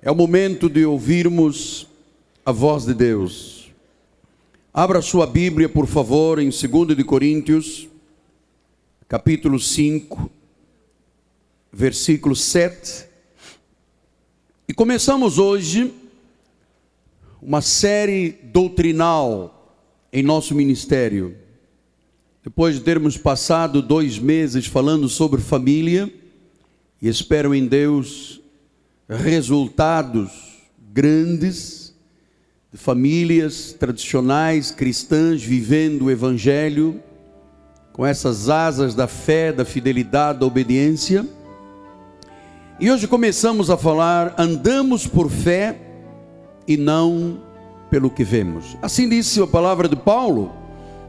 É o momento de ouvirmos a voz de Deus. Abra sua Bíblia, por favor, em 2 de Coríntios, capítulo 5, versículo 7. E começamos hoje uma série doutrinal em nosso ministério. Depois de termos passado dois meses falando sobre família, e espero em Deus resultados grandes de famílias tradicionais cristãs vivendo o Evangelho com essas asas da fé, da fidelidade, da obediência. E hoje começamos a falar: andamos por fé e não pelo que vemos. Assim disse a palavra de Paulo,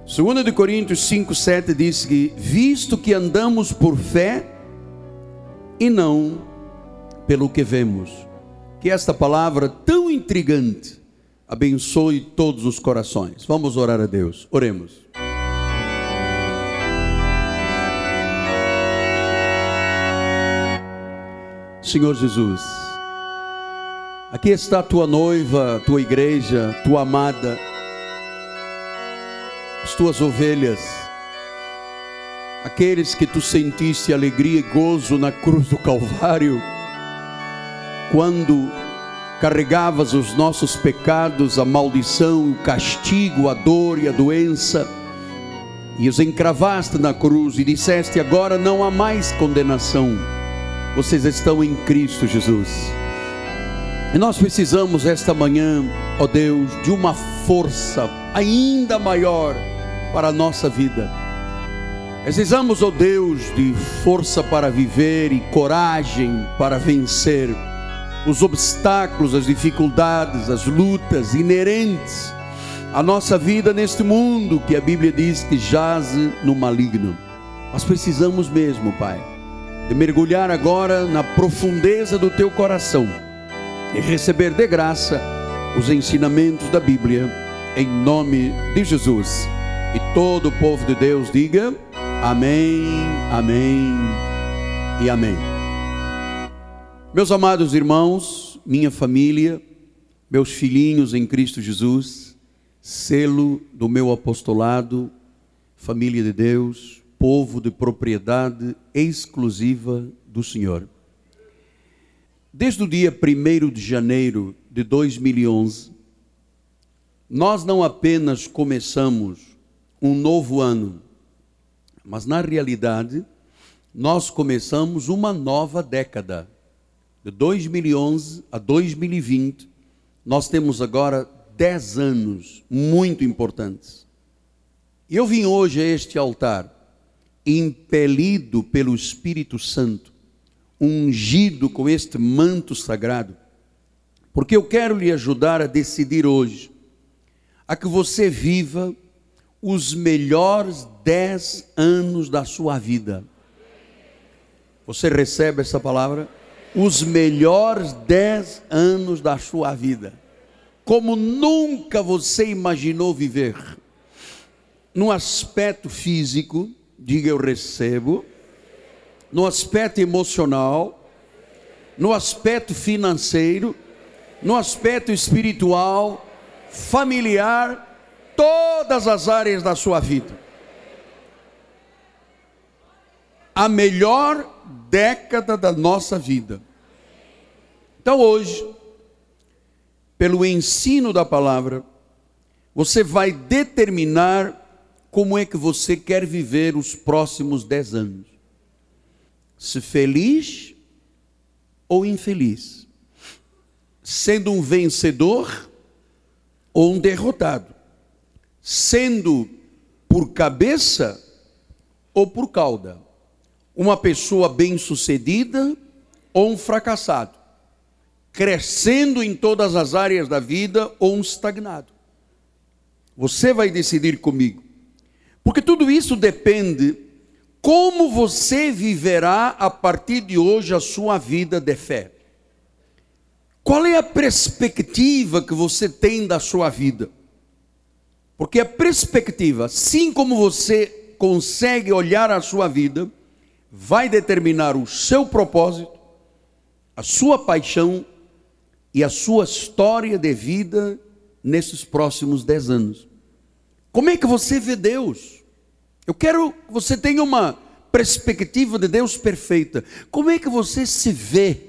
2 de Coríntios 5, 7 diz que, visto que andamos por fé e não pelo que vemos. Que esta palavra tão intrigante abençoe todos os corações. Vamos orar a Deus. Oremos. Senhor Jesus, aqui está tua noiva, tua igreja, tua amada, as tuas ovelhas, aqueles que tu sentiste alegria e gozo na cruz do Calvário quando carregavas os nossos pecados, a maldição, o castigo, a dor e a doença, e os encravaste na cruz e disseste: agora não há mais condenação, vocês estão em Cristo Jesus. E nós precisamos esta manhã, ó Deus, de uma força ainda maior para a nossa vida. Precisamos, ó Deus, de força para viver e coragem para vencer os obstáculos, as dificuldades, as lutas inerentes à nossa vida neste mundo que a Bíblia diz que jaze no maligno. Nós precisamos mesmo, Pai, de mergulhar agora na profundeza do teu coração e receber de graça os ensinamentos da Bíblia, em nome de Jesus. E todo o povo de Deus diga: Amém, Amém e Amém. Meus amados irmãos, minha família, meus filhinhos em Cristo Jesus, selo do meu apostolado, família de Deus, povo de propriedade exclusiva do Senhor. Desde o dia 1 de janeiro de 2011, nós não apenas começamos um novo ano, mas na realidade, nós começamos uma nova década de 2011 a 2020, nós temos agora 10 anos muito importantes. Eu vim hoje a este altar, impelido pelo Espírito Santo, ungido com este manto sagrado, porque eu quero lhe ajudar a decidir hoje, a que você viva os melhores 10 anos da sua vida. Você recebe essa palavra? Os melhores dez anos da sua vida, como nunca você imaginou viver, no aspecto físico, diga eu recebo, no aspecto emocional, no aspecto financeiro, no aspecto espiritual, familiar, todas as áreas da sua vida. A melhor década da nossa vida. Então hoje, pelo ensino da palavra, você vai determinar como é que você quer viver os próximos dez anos. Se feliz ou infeliz. Sendo um vencedor ou um derrotado. Sendo por cabeça ou por cauda uma pessoa bem-sucedida ou um fracassado, crescendo em todas as áreas da vida ou um estagnado. Você vai decidir comigo. Porque tudo isso depende como você viverá a partir de hoje a sua vida de fé. Qual é a perspectiva que você tem da sua vida? Porque a perspectiva, assim como você consegue olhar a sua vida, vai determinar o seu propósito, a sua paixão e a sua história de vida nesses próximos dez anos. Como é que você vê Deus? Eu quero que você tenha uma perspectiva de Deus perfeita. Como é que você se vê?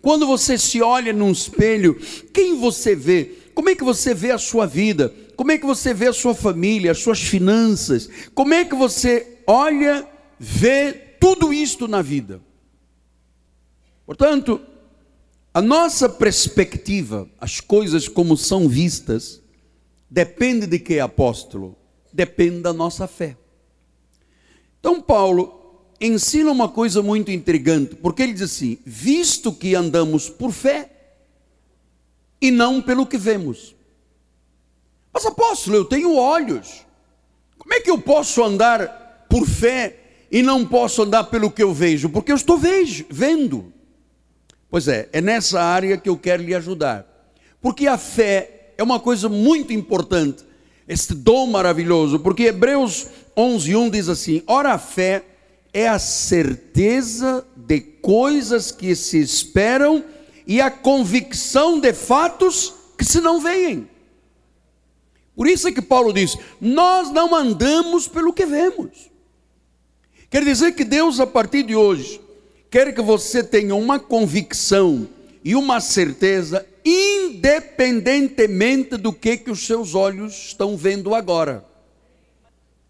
Quando você se olha num espelho, quem você vê? Como é que você vê a sua vida? Como é que você vê a sua família, as suas finanças? Como é que você olha, vê tudo isto na vida? Portanto, a nossa perspectiva, as coisas como são vistas, depende de que apóstolo? Depende da nossa fé. Então, Paulo ensina uma coisa muito intrigante, porque ele diz assim: visto que andamos por fé e não pelo que vemos. Mas apóstolo, eu tenho olhos. Como é que eu posso andar por fé e não posso andar pelo que eu vejo? Porque eu estou vejo, vendo. Pois é, é nessa área que eu quero lhe ajudar. Porque a fé é uma coisa muito importante, este dom maravilhoso, porque Hebreus 11, 1 diz assim: Ora, a fé é a certeza de coisas que se esperam e a convicção de fatos que se não veem. Por isso é que Paulo diz: Nós não andamos pelo que vemos. Quer dizer que Deus, a partir de hoje, quer que você tenha uma convicção e uma certeza, independentemente do que, que os seus olhos estão vendo agora.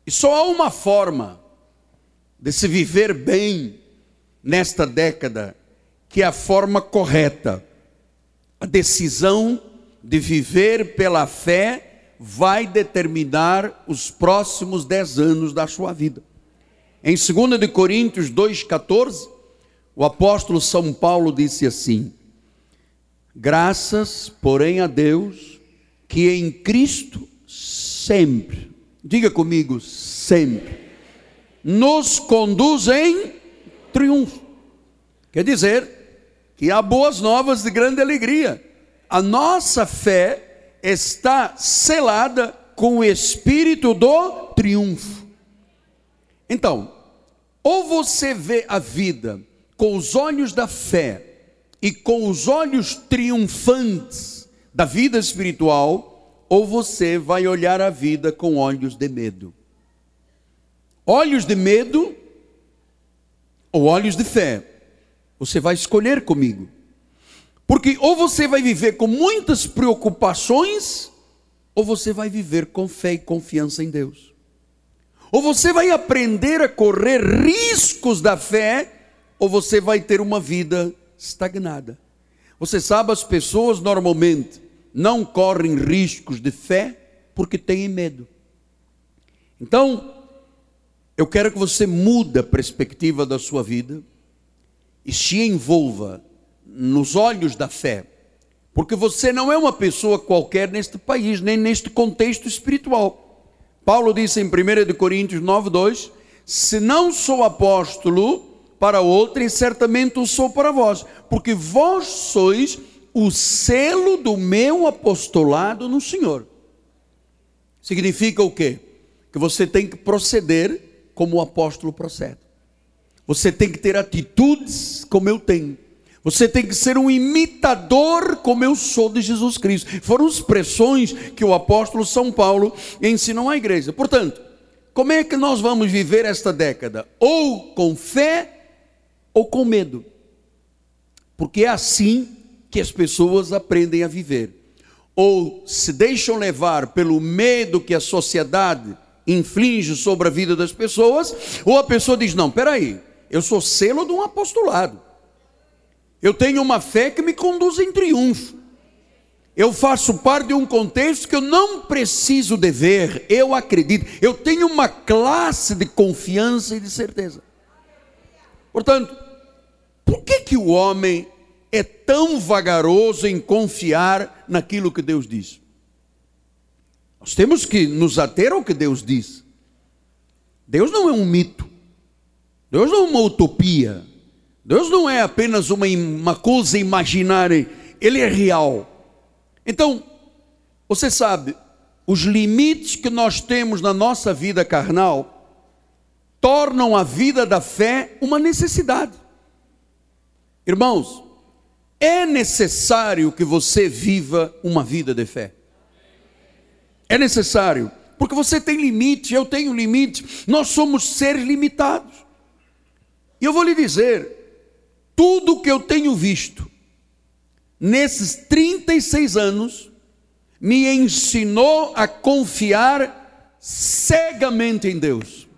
E só há uma forma de se viver bem nesta década, que é a forma correta. A decisão de viver pela fé vai determinar os próximos dez anos da sua vida. Em 2 de Coríntios 2,14, o apóstolo São Paulo disse assim: Graças, porém, a Deus, que em Cristo sempre, diga comigo, sempre, nos conduz em triunfo. Quer dizer que há boas novas de grande alegria. A nossa fé está selada com o espírito do triunfo. Então, ou você vê a vida com os olhos da fé e com os olhos triunfantes da vida espiritual, ou você vai olhar a vida com olhos de medo. Olhos de medo ou olhos de fé. Você vai escolher comigo. Porque ou você vai viver com muitas preocupações, ou você vai viver com fé e confiança em Deus. Ou você vai aprender a correr riscos da fé ou você vai ter uma vida estagnada. Você sabe, as pessoas normalmente não correm riscos de fé porque têm medo. Então, eu quero que você mude a perspectiva da sua vida e se envolva nos olhos da fé, porque você não é uma pessoa qualquer neste país, nem neste contexto espiritual. Paulo disse em 1 Coríntios 9, 2: Se não sou apóstolo, para outra, e certamente o sou para vós, porque vós sois o selo do meu apostolado no Senhor. Significa o quê? Que você tem que proceder como o apóstolo procede. Você tem que ter atitudes como eu tenho. Você tem que ser um imitador como eu sou de Jesus Cristo. Foram expressões que o apóstolo São Paulo ensinou à igreja. Portanto, como é que nós vamos viver esta década? Ou com fé ou com medo. Porque é assim que as pessoas aprendem a viver. Ou se deixam levar pelo medo que a sociedade inflige sobre a vida das pessoas, ou a pessoa diz: Não, peraí, eu sou selo de um apostolado. Eu tenho uma fé que me conduz em triunfo. Eu faço parte de um contexto que eu não preciso de ver, eu acredito. Eu tenho uma classe de confiança e de certeza. Portanto, por que, que o homem é tão vagaroso em confiar naquilo que Deus diz? Nós temos que nos ater ao que Deus diz. Deus não é um mito. Deus não é uma utopia. Deus não é apenas uma, uma coisa imaginária. Ele é real. Então, você sabe, os limites que nós temos na nossa vida carnal tornam a vida da fé uma necessidade. Irmãos, é necessário que você viva uma vida de fé. É necessário, porque você tem limite, eu tenho limite, nós somos seres limitados. E eu vou lhe dizer, tudo que eu tenho visto nesses 36 anos me ensinou a confiar cegamente em Deus.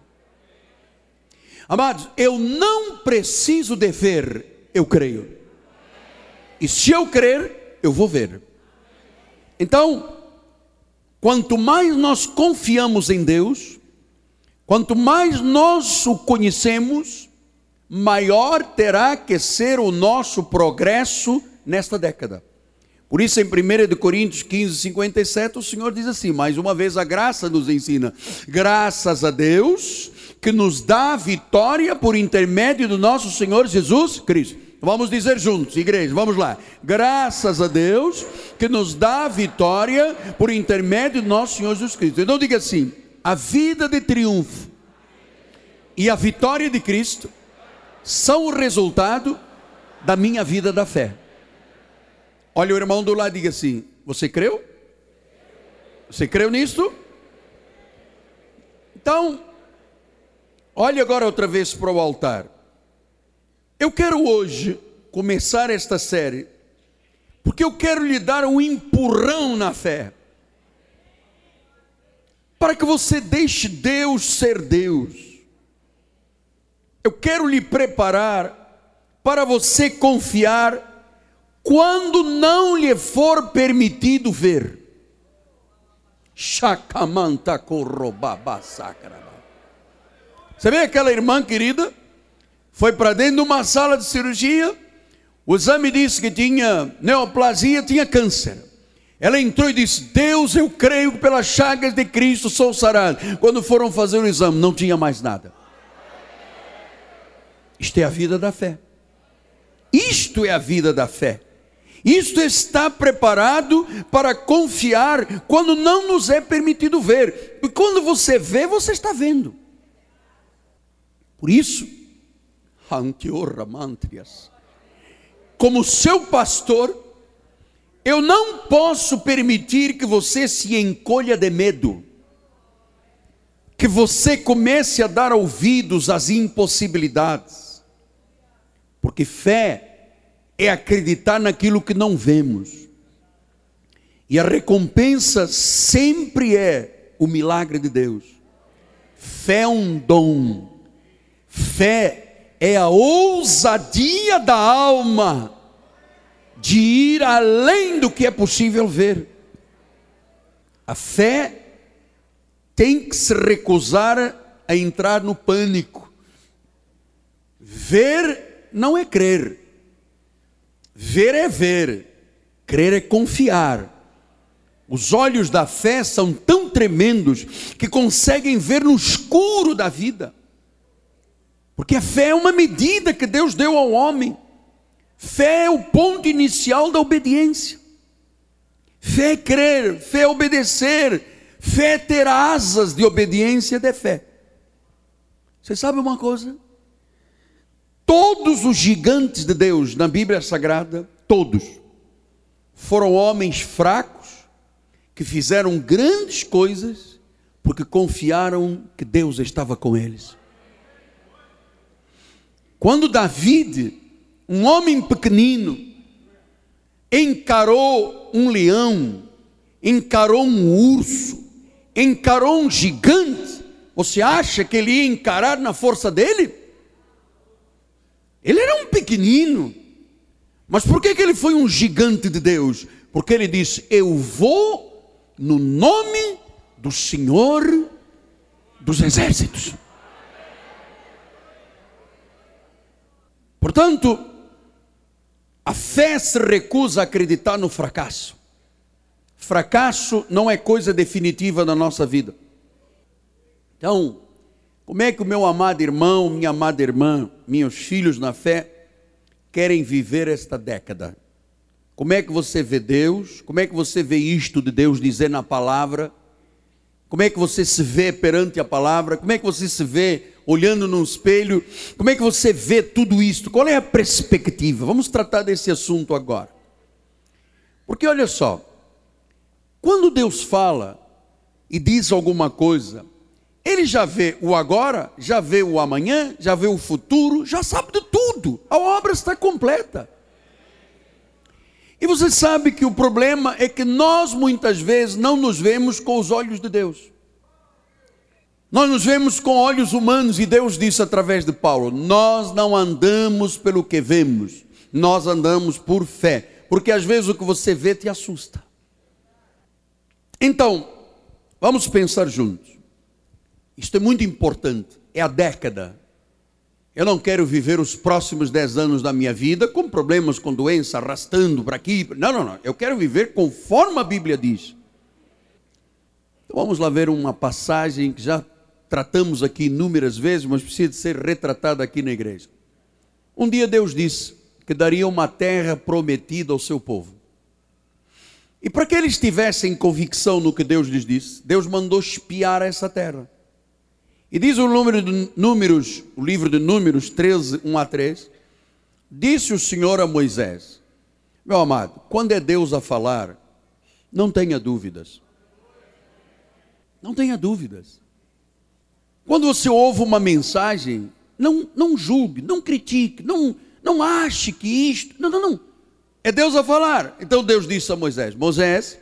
Amados, eu não preciso de ver, eu creio. E se eu crer, eu vou ver. Então, quanto mais nós confiamos em Deus, quanto mais nós o conhecemos, maior terá que ser o nosso progresso nesta década. Por isso, em 1 Coríntios 15, 57, o Senhor diz assim: mais uma vez, a graça nos ensina. Graças a Deus que nos dá a vitória por intermédio do nosso Senhor Jesus Cristo. Vamos dizer juntos, igreja, vamos lá. Graças a Deus que nos dá a vitória por intermédio do nosso Senhor Jesus Cristo. Então diga assim: a vida de triunfo e a vitória de Cristo são o resultado da minha vida da fé. Olha o irmão do lado e diga assim: Você creu? Você creu nisso? Então, Olhe agora outra vez para o altar. Eu quero hoje começar esta série, porque eu quero lhe dar um empurrão na fé, para que você deixe Deus ser Deus. Eu quero lhe preparar para você confiar quando não lhe for permitido ver. Chacamanta corrobaba sacra. Você vê aquela irmã querida? Foi para dentro de uma sala de cirurgia. O exame disse que tinha neoplasia, tinha câncer. Ela entrou e disse: Deus, eu creio que pelas chagas de Cristo sou sarado. Quando foram fazer o exame, não tinha mais nada. Isto é a vida da fé. Isto é a vida da fé. Isto está preparado para confiar quando não nos é permitido ver. E quando você vê, você está vendo. Por isso, como seu pastor, eu não posso permitir que você se encolha de medo, que você comece a dar ouvidos às impossibilidades, porque fé é acreditar naquilo que não vemos, e a recompensa sempre é o milagre de Deus. Fé é um dom Fé é a ousadia da alma de ir além do que é possível ver. A fé tem que se recusar a entrar no pânico. Ver não é crer. Ver é ver. Crer é confiar. Os olhos da fé são tão tremendos que conseguem ver no escuro da vida. Porque a fé é uma medida que Deus deu ao homem. Fé é o ponto inicial da obediência. Fé é crer, fé é obedecer, fé é ter asas de obediência de fé. Você sabe uma coisa? Todos os gigantes de Deus na Bíblia Sagrada, todos, foram homens fracos que fizeram grandes coisas porque confiaram que Deus estava com eles. Quando David, um homem pequenino, encarou um leão, encarou um urso, encarou um gigante, você acha que ele ia encarar na força dele? Ele era um pequenino, mas por que, que ele foi um gigante de Deus? Porque ele disse: Eu vou no nome do Senhor dos Exércitos. Portanto, a fé se recusa a acreditar no fracasso. Fracasso não é coisa definitiva na nossa vida. Então, como é que o meu amado irmão, minha amada irmã, meus filhos na fé querem viver esta década? Como é que você vê Deus? Como é que você vê isto de Deus dizer na palavra? Como é que você se vê perante a palavra? Como é que você se vê olhando no espelho, como é que você vê tudo isso? Qual é a perspectiva? Vamos tratar desse assunto agora. Porque olha só, quando Deus fala e diz alguma coisa, ele já vê o agora, já vê o amanhã, já vê o futuro, já sabe de tudo. A obra está completa. E você sabe que o problema é que nós muitas vezes não nos vemos com os olhos de Deus. Nós nos vemos com olhos humanos e Deus disse através de Paulo: Nós não andamos pelo que vemos, nós andamos por fé, porque às vezes o que você vê te assusta. Então, vamos pensar juntos. Isto é muito importante. É a década eu não quero viver os próximos dez anos da minha vida com problemas, com doença, arrastando para aqui. Não, não, não. Eu quero viver conforme a Bíblia diz. Então vamos lá ver uma passagem que já tratamos aqui inúmeras vezes, mas precisa ser retratada aqui na igreja. Um dia Deus disse que daria uma terra prometida ao seu povo. E para que eles tivessem convicção no que Deus lhes disse, Deus mandou espiar essa terra. E diz o número de Números, o livro de Números 13, 1 a 3. Disse o Senhor a Moisés: Meu amado, quando é Deus a falar, não tenha dúvidas. Não tenha dúvidas. Quando você ouve uma mensagem, não, não julgue, não critique, não, não ache que isto. Não, não, não. É Deus a falar. Então Deus disse a Moisés: Moisés,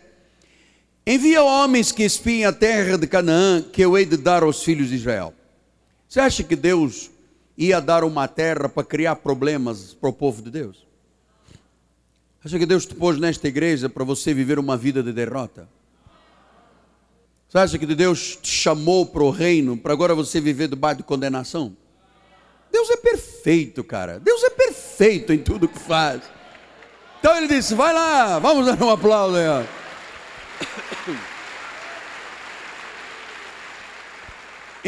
Envia homens que espiem a terra de Canaã, que eu hei de dar aos filhos de Israel. Você acha que Deus ia dar uma terra para criar problemas para o povo de Deus? Acha que Deus te pôs nesta igreja para você viver uma vida de derrota? Você acha que Deus te chamou para o reino para agora você viver debaixo de condenação? Deus é perfeito, cara. Deus é perfeito em tudo que faz. Então ele disse: vai lá, vamos dar um aplauso aí. Ó.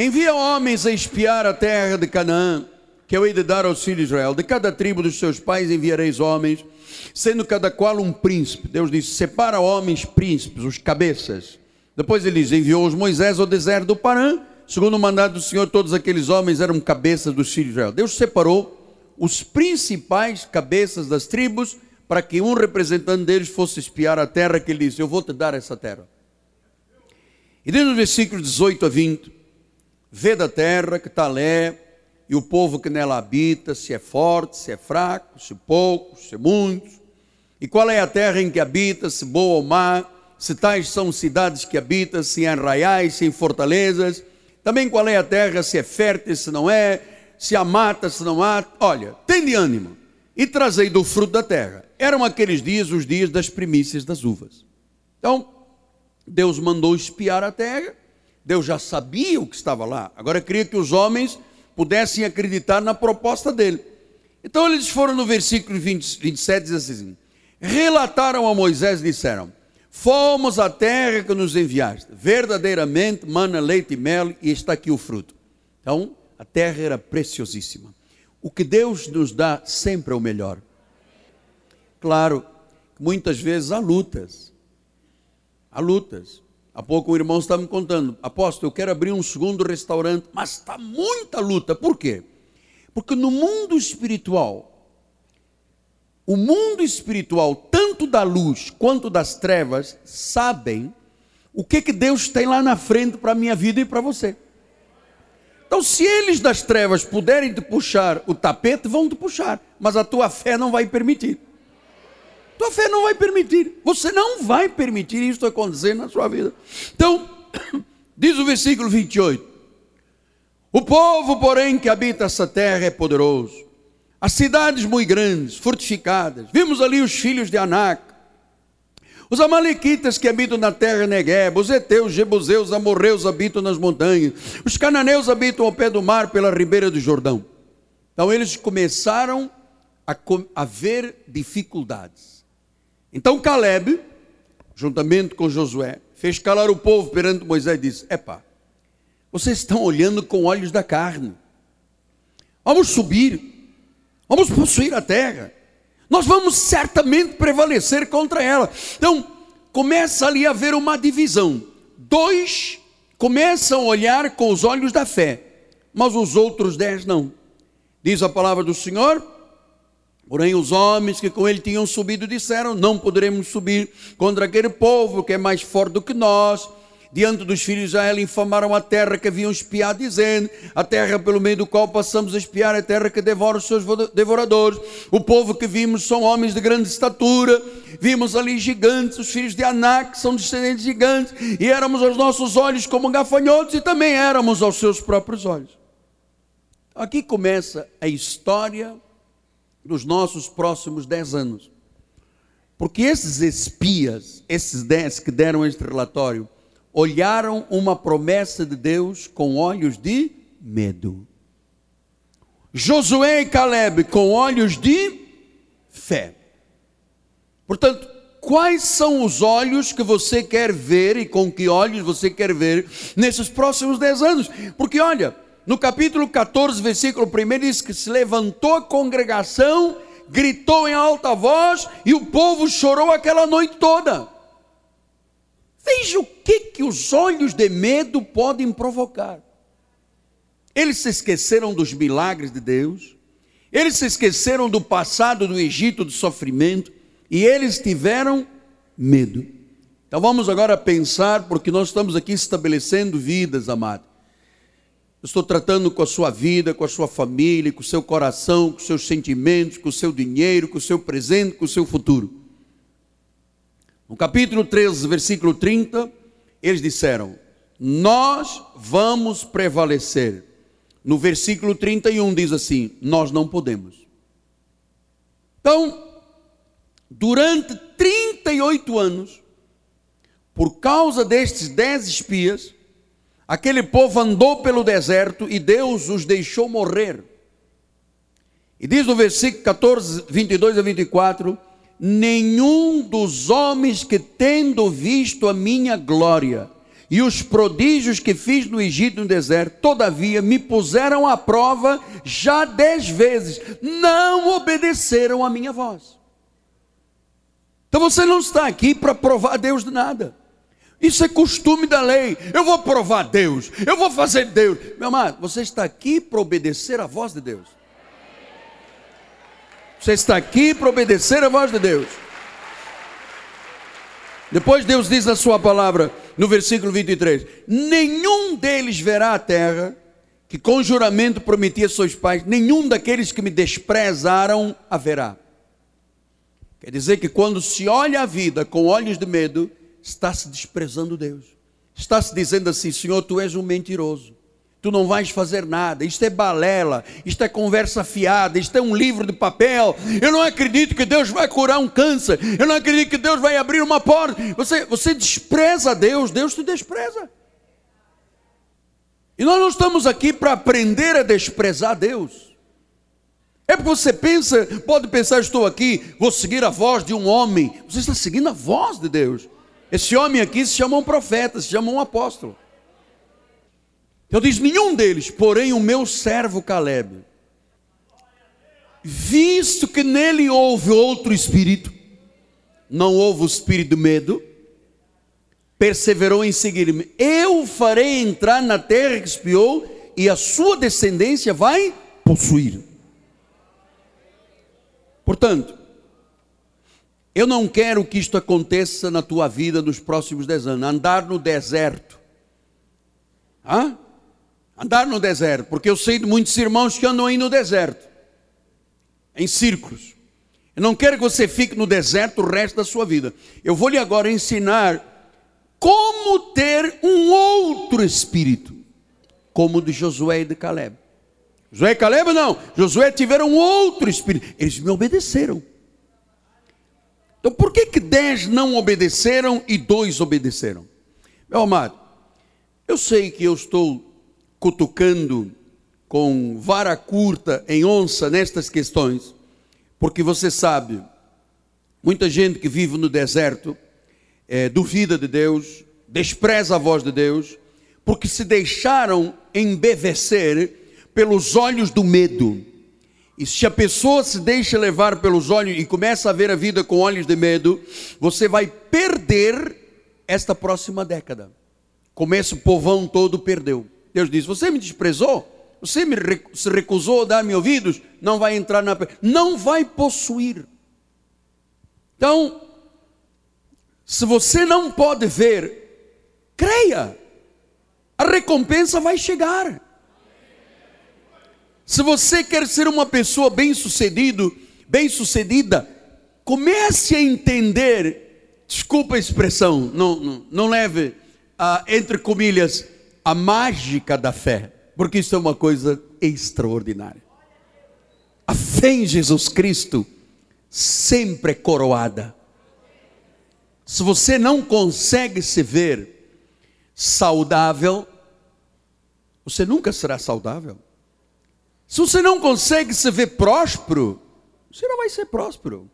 Envia homens a espiar a terra de Canaã, que eu hei de dar aos filhos de Israel. De cada tribo dos seus pais enviareis homens, sendo cada qual um príncipe. Deus disse: separa homens príncipes, os cabeças. Depois ele diz: enviou os Moisés ao deserto do Parã. Segundo o mandado do Senhor, todos aqueles homens eram cabeças dos filhos de Israel. Deus separou os principais cabeças das tribos para que um representante deles fosse espiar a terra, que ele disse: Eu vou te dar essa terra. E dentro do versículo 18 a 20, vê da terra que está lé, e o povo que nela habita, se é forte, se é fraco, se pouco, se muito, e qual é a terra em que habita, se boa ou má, se tais são cidades que habita, se em arraiais, se em fortalezas, também qual é a terra, se é fértil, se não é, se há mata, se não há. Olha, tem de ânimo e trazei do fruto da terra. Eram aqueles dias os dias das primícias das uvas. Então, Deus mandou espiar a terra, Deus já sabia o que estava lá, agora queria que os homens pudessem acreditar na proposta dele. Então eles foram no versículo 20, 27, diz assim: relataram a Moisés e disseram: Fomos à terra que nos enviaste, verdadeiramente mana, leite e mel, e está aqui o fruto. Então, a terra era preciosíssima. O que Deus nos dá sempre é o melhor. Claro, muitas vezes há lutas. Há lutas. Há pouco o irmão estava me contando, apóstolo, eu quero abrir um segundo restaurante, mas está muita luta. Por quê? Porque no mundo espiritual, o mundo espiritual, tanto da luz quanto das trevas, sabem o que, que Deus tem lá na frente para a minha vida e para você. Então, se eles das trevas puderem te puxar o tapete, vão te puxar, mas a tua fé não vai permitir. Tua fé não vai permitir. Você não vai permitir isso acontecer na sua vida. Então, diz o versículo 28. O povo, porém, que habita essa terra é poderoso. As cidades muito grandes, fortificadas. Vimos ali os filhos de Anak, os amalequitas que habitam na terra Negueb, os heteus, jebuseus, amorreus habitam nas montanhas, os cananeus habitam ao pé do mar pela ribeira do Jordão. Então eles começaram a, a ver dificuldades. Então Caleb, juntamente com Josué, fez calar o povo perante Moisés e disse: Epá, vocês estão olhando com olhos da carne. Vamos subir, vamos possuir a terra nós vamos certamente prevalecer contra ela. Então, começa ali a haver uma divisão. Dois começam a olhar com os olhos da fé, mas os outros dez não. Diz a palavra do Senhor. Porém, os homens que com ele tinham subido disseram: Não poderemos subir contra aquele povo que é mais forte do que nós diante dos filhos de Israel, infamaram a terra que haviam espiado, dizendo: A terra pelo meio do qual passamos a espiar, é a terra que devora os seus devoradores. O povo que vimos são homens de grande estatura. Vimos ali gigantes, os filhos de Anak, são descendentes de gigantes, e éramos aos nossos olhos como gafanhotos, e também éramos aos seus próprios olhos. Aqui começa a história dos nossos próximos dez anos. Porque esses espias, esses dez que deram este relatório, olharam uma promessa de Deus com olhos de medo. Josué e Caleb com olhos de fé. Portanto, quais são os olhos que você quer ver e com que olhos você quer ver nesses próximos dez anos? Porque olha, no capítulo 14, versículo 1 diz que se levantou a congregação, gritou em alta voz e o povo chorou aquela noite toda. Veja o que, que os olhos de medo podem provocar. Eles se esqueceram dos milagres de Deus, eles se esqueceram do passado do Egito, do sofrimento, e eles tiveram medo. Então vamos agora pensar, porque nós estamos aqui estabelecendo vidas, amado. Eu estou tratando com a sua vida, com a sua família, com o seu coração, com os seus sentimentos, com o seu dinheiro, com o seu presente, com o seu futuro. No capítulo 13, versículo 30, eles disseram: Nós vamos prevalecer. No versículo 31 diz assim: Nós não podemos. Então, durante 38 anos, por causa destes dez espias, aquele povo andou pelo deserto e Deus os deixou morrer. E diz no versículo 14, 22 a 24: nenhum dos homens que tendo visto a minha glória e os prodígios que fiz no Egito no deserto, todavia me puseram à prova já dez vezes, não obedeceram a minha voz. Então você não está aqui para provar a Deus de nada. Isso é costume da lei. Eu vou provar Deus, eu vou fazer Deus. Meu amado, você está aqui para obedecer a voz de Deus. Você está aqui para obedecer a voz de Deus. Depois Deus diz na sua palavra, no versículo 23: Nenhum deles verá a terra que com juramento prometia a seus pais, nenhum daqueles que me desprezaram haverá. Quer dizer que quando se olha a vida com olhos de medo, está se desprezando Deus. Está se dizendo assim: Senhor, tu és um mentiroso tu não vais fazer nada. Isto é balela, isto é conversa fiada, isto é um livro de papel. Eu não acredito que Deus vai curar um câncer. Eu não acredito que Deus vai abrir uma porta. Você, você despreza Deus, Deus te despreza. E nós não estamos aqui para aprender a desprezar Deus. É porque você pensa, pode pensar, estou aqui, vou seguir a voz de um homem. Você está seguindo a voz de Deus. Esse homem aqui se chama um profeta, se chama um apóstolo. Então diz: nenhum deles, porém o meu servo Caleb, visto que nele houve outro espírito, não houve o espírito de medo, perseverou em seguir-me. Eu farei entrar na terra que espiou, e a sua descendência vai possuir. Portanto, eu não quero que isto aconteça na tua vida nos próximos dez anos, andar no deserto. Hã? andar no deserto, porque eu sei de muitos irmãos que andam aí no deserto, em círculos. Eu não quero que você fique no deserto o resto da sua vida. Eu vou lhe agora ensinar como ter um outro espírito, como o de Josué e de Caleb. Josué e Caleb não, Josué tiveram outro espírito, eles me obedeceram. Então por que que dez não obedeceram e dois obedeceram? Meu amado, eu sei que eu estou cutucando com vara curta em onça nestas questões, porque você sabe, muita gente que vive no deserto é, duvida de Deus, despreza a voz de Deus, porque se deixaram embevecer pelos olhos do medo. E se a pessoa se deixa levar pelos olhos e começa a ver a vida com olhos de medo, você vai perder esta próxima década. Começa o povão todo perdeu. Deus diz: Você me desprezou? Você me, se recusou a dar-me ouvidos, não vai entrar na. Não vai possuir. Então, se você não pode ver, creia, a recompensa vai chegar. Se você quer ser uma pessoa bem-sucedido, bem-sucedida, comece a entender, desculpa a expressão, não, não, não leve a, entre comilhas, a mágica da fé, porque isso é uma coisa extraordinária. A fé em Jesus Cristo sempre é coroada. Se você não consegue se ver saudável, você nunca será saudável. Se você não consegue se ver próspero, você não vai ser próspero.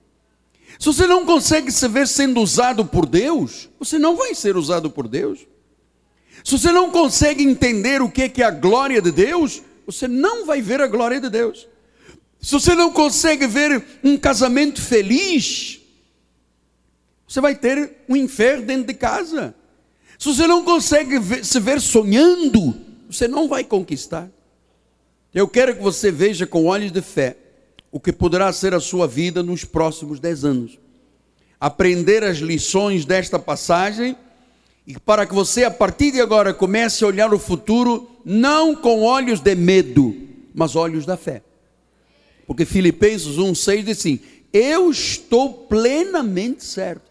Se você não consegue se ver sendo usado por Deus, você não vai ser usado por Deus. Se você não consegue entender o que é a glória de Deus, você não vai ver a glória de Deus. Se você não consegue ver um casamento feliz, você vai ter um inferno dentro de casa. Se você não consegue ver, se ver sonhando, você não vai conquistar. Eu quero que você veja com olhos de fé o que poderá ser a sua vida nos próximos dez anos. Aprender as lições desta passagem e para que você, a partir de agora, comece a olhar o futuro não com olhos de medo, mas olhos da fé. Porque Filipenses 1,6 diz assim: Eu estou plenamente certo.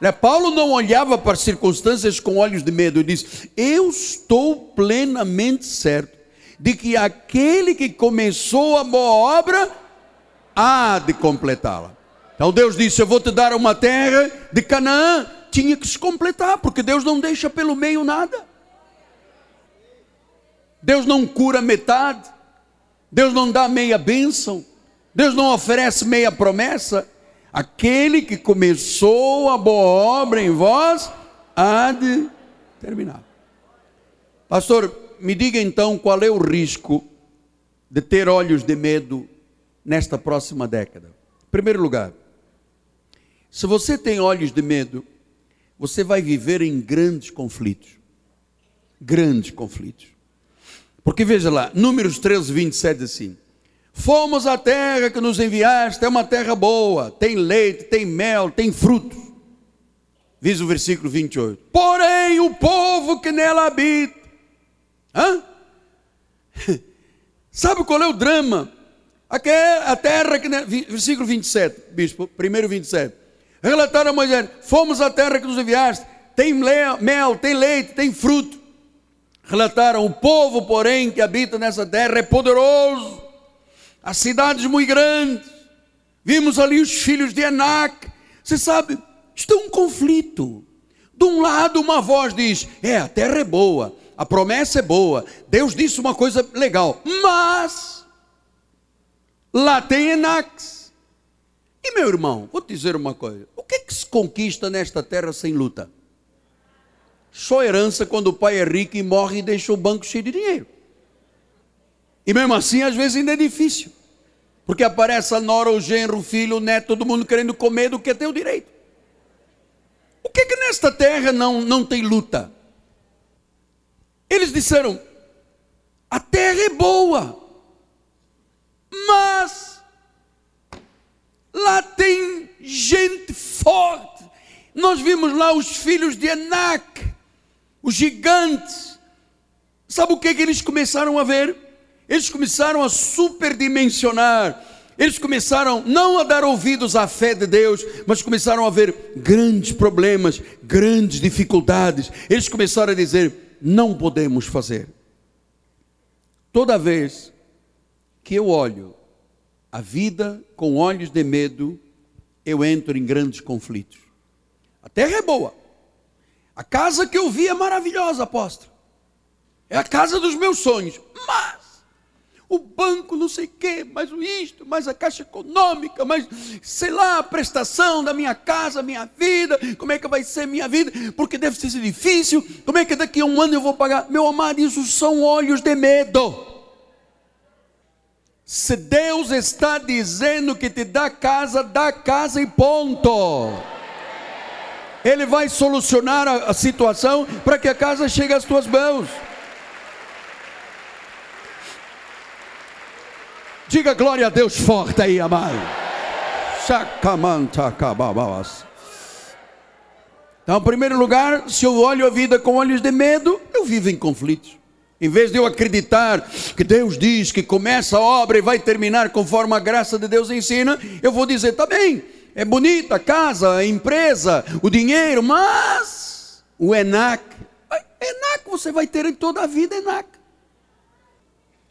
Né, Paulo não olhava para as circunstâncias com olhos de medo, ele diz: Eu estou plenamente certo de que aquele que começou a boa obra há de completá-la. Então Deus disse: Eu vou te dar uma terra de Canaã tinha que se completar, porque Deus não deixa pelo meio nada. Deus não cura metade, Deus não dá meia bênção, Deus não oferece meia promessa. Aquele que começou a boa obra em vós há de terminar. Pastor, me diga então qual é o risco de ter olhos de medo nesta próxima década. Em primeiro lugar, se você tem olhos de medo, você vai viver em grandes conflitos. Grandes conflitos. Porque veja lá, Números 13, 27 assim: Fomos à terra que nos enviaste, é uma terra boa, tem leite, tem mel, tem frutos. Diz o versículo 28. Porém, o povo que nela habita. Hã? Sabe qual é o drama? A terra que. Versículo 27, bispo, primeiro 27. Relataram a Moisés: Fomos à terra que nos enviaste, tem mel, tem leite, tem fruto. Relataram: O povo, porém, que habita nessa terra é poderoso, as cidades muito grandes. Vimos ali os filhos de Enac. Você sabe, é um conflito. De um lado, uma voz diz: É, a terra é boa, a promessa é boa, Deus disse uma coisa legal, mas lá tem Enacs. E meu irmão, vou te dizer uma coisa: o que, é que se conquista nesta terra sem luta? Só herança quando o pai é rico e morre e deixa o banco cheio de dinheiro. E mesmo assim, às vezes ainda é difícil. Porque aparece a nora, o genro, o filho, o neto, todo mundo querendo comer do que ter o direito. O que é que nesta terra não, não tem luta? Eles disseram: a terra é boa, mas Lá tem gente forte. Nós vimos lá os filhos de Anak, os gigantes. Sabe o que, é que eles começaram a ver? Eles começaram a superdimensionar. Eles começaram não a dar ouvidos à fé de Deus, mas começaram a ver grandes problemas, grandes dificuldades. Eles começaram a dizer: não podemos fazer. Toda vez que eu olho a vida com olhos de medo, eu entro em grandes conflitos. A terra é boa. A casa que eu vi é maravilhosa, apóstolo. É a casa dos meus sonhos. Mas o banco não sei o quê, mas o isto, mais a caixa econômica, mas sei lá, a prestação da minha casa, minha vida, como é que vai ser minha vida, porque deve ser difícil, como é que daqui a um ano eu vou pagar? Meu amado, isso são olhos de medo. Se Deus está dizendo que te dá casa, dá casa e ponto. Ele vai solucionar a, a situação para que a casa chegue às tuas mãos. Diga glória a Deus forte aí, amado. Então, em primeiro lugar, se eu olho a vida com olhos de medo, eu vivo em conflitos. Em vez de eu acreditar que Deus diz que começa a obra e vai terminar conforme a graça de Deus ensina, eu vou dizer, tá bem, é bonita a casa, a empresa, o dinheiro, mas o ENAC, ENAC você vai ter em toda a vida ENAC.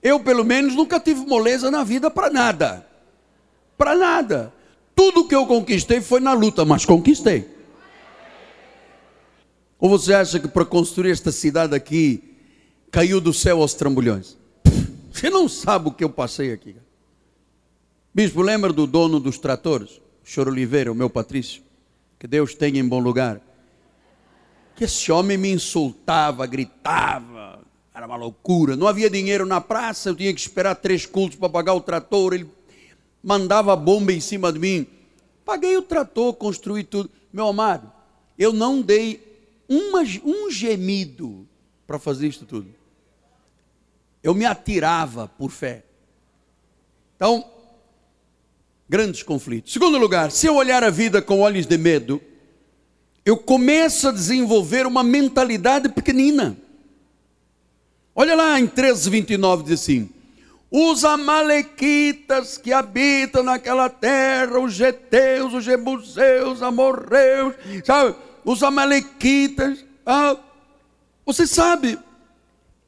Eu, pelo menos, nunca tive moleza na vida para nada. Para nada. Tudo que eu conquistei foi na luta, mas conquistei. Ou você acha que para construir esta cidade aqui, caiu do céu aos trambolhões. Você não sabe o que eu passei aqui. Bispo, lembra do dono dos tratores? Choro Oliveira, o meu Patrício. Que Deus tenha em bom lugar. Que esse homem me insultava, gritava. Era uma loucura. Não havia dinheiro na praça, eu tinha que esperar três cultos para pagar o trator. Ele mandava bomba em cima de mim. Paguei o trator, construí tudo. Meu amado, eu não dei uma, um gemido para fazer isso tudo eu me atirava por fé. Então, grandes conflitos. Segundo lugar, se eu olhar a vida com olhos de medo, eu começo a desenvolver uma mentalidade pequenina. Olha lá em 13, 29, diz assim: os amalequitas que habitam naquela terra, os geteus, os jebuseus, os amorreus, sabe? Os amalequitas, ah, você sabe,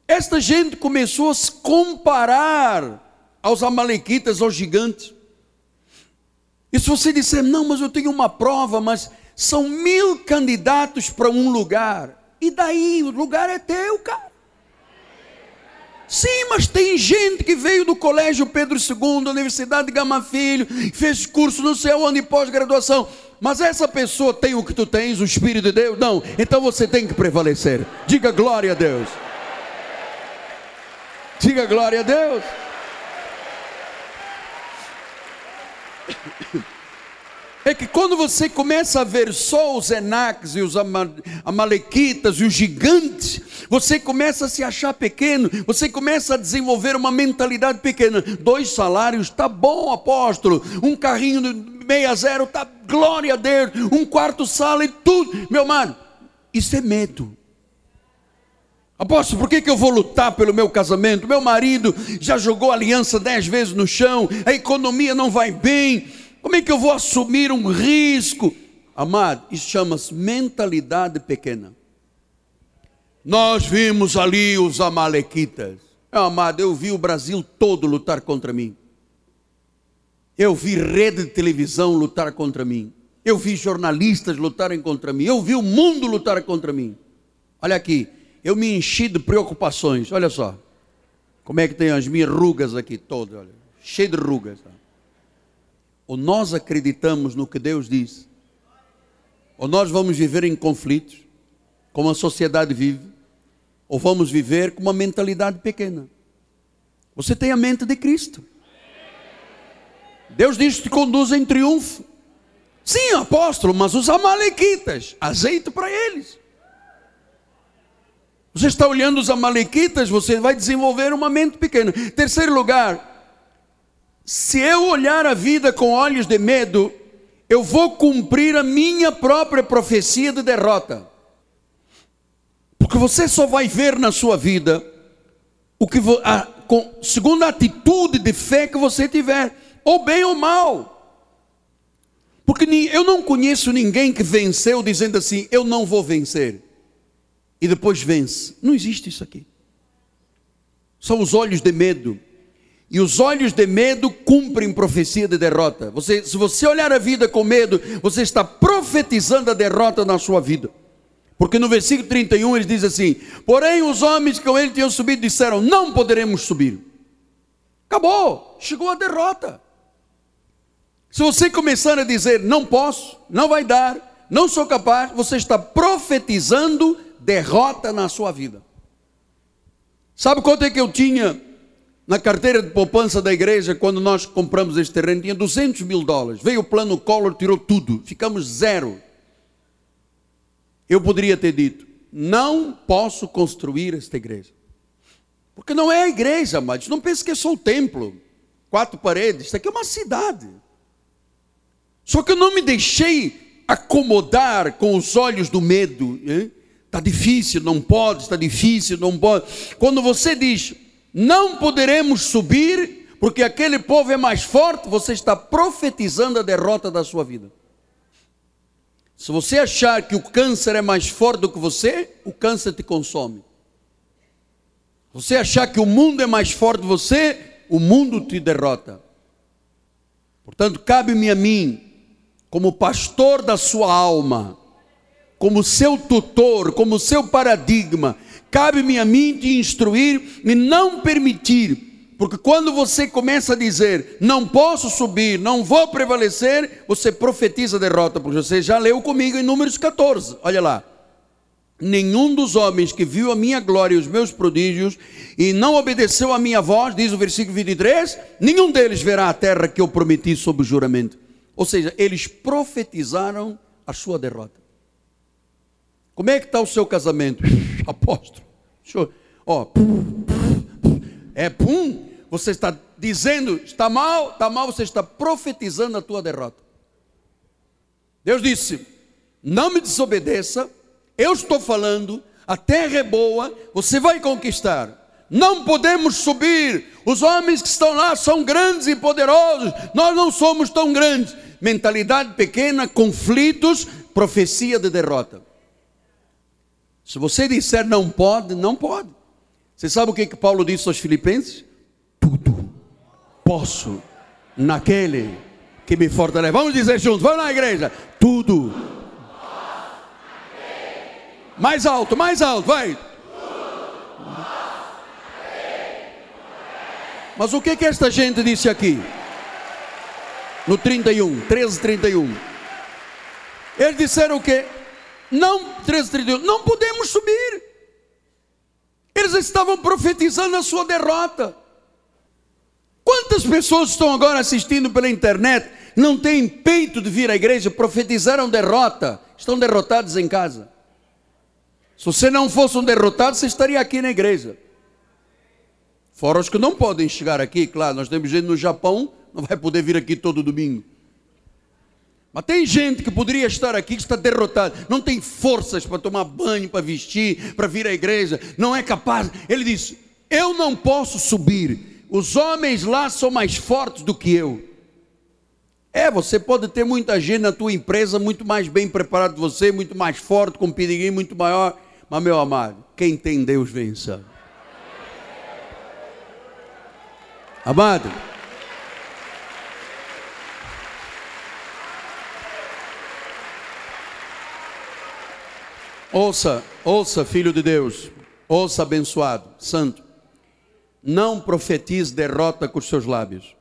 esta gente começou a se comparar aos amalequitas, aos gigantes. E se você disser, não, mas eu tenho uma prova, mas são mil candidatos para um lugar, e daí o lugar é teu, cara. Sim, mas tem gente que veio do colégio Pedro II, Universidade de Gama Filho, fez curso não sei onde, pós-graduação. Mas essa pessoa tem o que tu tens, o Espírito de Deus? Não. Então você tem que prevalecer. Diga glória a Deus. Diga glória a Deus. É que quando você começa a ver só os Enacs e os Amalequitas e os gigantes, você começa a se achar pequeno, você começa a desenvolver uma mentalidade pequena. Dois salários, tá bom, apóstolo. Um carrinho de meia zero, tá glória a Deus. Um quarto sala e tudo. Meu mano, isso é medo. Apóstolo, por que, que eu vou lutar pelo meu casamento? Meu marido já jogou aliança dez vezes no chão, a economia não vai bem. Como é que eu vou assumir um risco? Amado, isso chama-se mentalidade pequena. Nós vimos ali os amalequitas. Amado, eu vi o Brasil todo lutar contra mim. Eu vi rede de televisão lutar contra mim. Eu vi jornalistas lutarem contra mim. Eu vi o mundo lutar contra mim. Olha aqui, eu me enchi de preocupações. Olha só, como é que tem as minhas rugas aqui todas, olha, cheio de rugas. Ou nós acreditamos no que Deus diz, ou nós vamos viver em conflitos, como a sociedade vive, ou vamos viver com uma mentalidade pequena. Você tem a mente de Cristo. Deus diz que te conduz em triunfo. Sim, apóstolo, mas os amalequitas, azeite para eles. Você está olhando os amalequitas, você vai desenvolver uma mente pequena. Terceiro lugar, se eu olhar a vida com olhos de medo, eu vou cumprir a minha própria profecia de derrota. Porque você só vai ver na sua vida o que a, com, segundo a atitude de fé que você tiver, ou bem ou mal. Porque eu não conheço ninguém que venceu dizendo assim: eu não vou vencer e depois vence. Não existe isso aqui. São os olhos de medo. E os olhos de medo cumprem profecia de derrota. Você, se você olhar a vida com medo, você está profetizando a derrota na sua vida. Porque no versículo 31 ele diz assim: Porém, os homens que com ele tinham subido disseram: Não poderemos subir. Acabou, chegou a derrota. Se você começar a dizer: Não posso, não vai dar, não sou capaz, você está profetizando derrota na sua vida. Sabe quanto é que eu tinha na carteira de poupança da igreja quando nós compramos este terreno? Tinha 200 mil dólares. Veio o plano Collor, tirou tudo. Ficamos zero. Eu poderia ter dito: não posso construir esta igreja. Porque não é a igreja, amados. Não pense que é só o templo. quatro paredes, isso aqui é uma cidade. Só que eu não me deixei acomodar com os olhos do medo. Está difícil, não pode, está difícil, não pode. Quando você diz, não poderemos subir, porque aquele povo é mais forte, você está profetizando a derrota da sua vida. Se você achar que o câncer é mais forte do que você, o câncer te consome. Você achar que o mundo é mais forte do que você, o mundo te derrota. Portanto, cabe-me a mim, como pastor da sua alma, como seu tutor, como seu paradigma, cabe-me a mim te instruir e não permitir porque quando você começa a dizer, não posso subir, não vou prevalecer, você profetiza derrota, porque você já leu comigo em Números 14, olha lá. Nenhum dos homens que viu a minha glória e os meus prodígios e não obedeceu a minha voz, diz o versículo 23, nenhum deles verá a terra que eu prometi sob juramento. Ou seja, eles profetizaram a sua derrota. Como é que está o seu casamento? Apóstolo. Ó, é pum, você está dizendo, está mal, está mal, você está profetizando a tua derrota. Deus disse: não me desobedeça, eu estou falando, a terra é boa, você vai conquistar. Não podemos subir, os homens que estão lá são grandes e poderosos, nós não somos tão grandes. Mentalidade pequena, conflitos, profecia de derrota. Se você disser não pode, não pode. Você sabe o que, que Paulo disse aos Filipenses? Tudo posso naquele que me fortalece. Vamos dizer juntos, vamos na igreja. Tudo. Mais alto, mais alto, vai. Mas o que que esta gente disse aqui? No 31, 13, 31. Eles disseram o quê? Não, 13, 31, não podemos subir. Eles estavam profetizando a sua derrota. Quantas pessoas estão agora assistindo pela internet, não têm peito de vir à igreja, profetizaram derrota, estão derrotados em casa? Se você não fosse um derrotado, você estaria aqui na igreja. Fora os que não podem chegar aqui, claro, nós temos gente no Japão, não vai poder vir aqui todo domingo. Mas tem gente que poderia estar aqui que está derrotada, não tem forças para tomar banho, para vestir, para vir à igreja, não é capaz. Ele disse: Eu não posso subir, os homens lá são mais fortes do que eu. É, você pode ter muita gente na tua empresa muito mais bem preparado que você, muito mais forte, com um piriguinho muito maior, mas meu amado, quem tem Deus vença. Amado, Ouça, ouça, filho de Deus, ouça, abençoado, santo. Não profetize derrota com os seus lábios.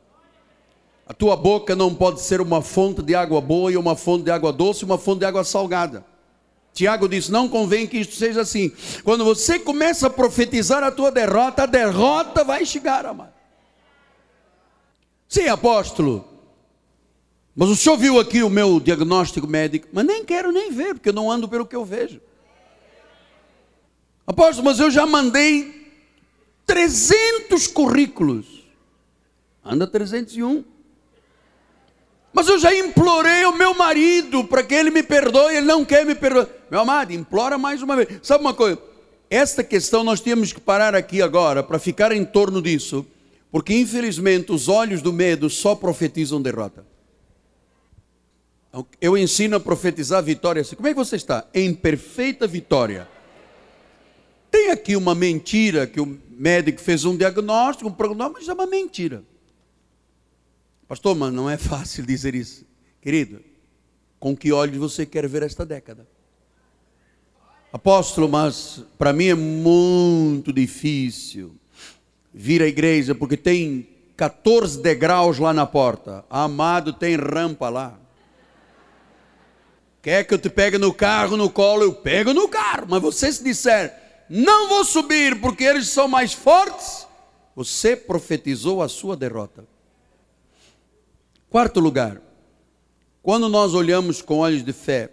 A tua boca não pode ser uma fonte de água boa e uma fonte de água doce uma fonte de água salgada. Tiago diz: não convém que isto seja assim. Quando você começa a profetizar a tua derrota, a derrota vai chegar, amado. Sim, apóstolo. Mas o senhor viu aqui o meu diagnóstico médico? Mas nem quero nem ver, porque eu não ando pelo que eu vejo. Apóstolo, mas eu já mandei 300 currículos. Anda 301. Mas eu já implorei ao meu marido para que ele me perdoe, ele não quer me perdoar. Meu amado, implora mais uma vez. Sabe uma coisa? Esta questão nós temos que parar aqui agora para ficar em torno disso, porque infelizmente os olhos do medo só profetizam derrota. Eu ensino a profetizar vitória. Como é que você está? Em perfeita vitória. Tem aqui uma mentira que o médico fez um diagnóstico, um prognóstico, mas é uma mentira. Pastor, mas não é fácil dizer isso. Querido, com que olhos você quer ver esta década? Apóstolo, mas para mim é muito difícil vir à igreja porque tem 14 degraus lá na porta. Amado, tem rampa lá. Quer que eu te pegue no carro, no colo? Eu pego no carro. Mas você se disser, não vou subir porque eles são mais fortes, você profetizou a sua derrota. Quarto lugar, quando nós olhamos com olhos de fé,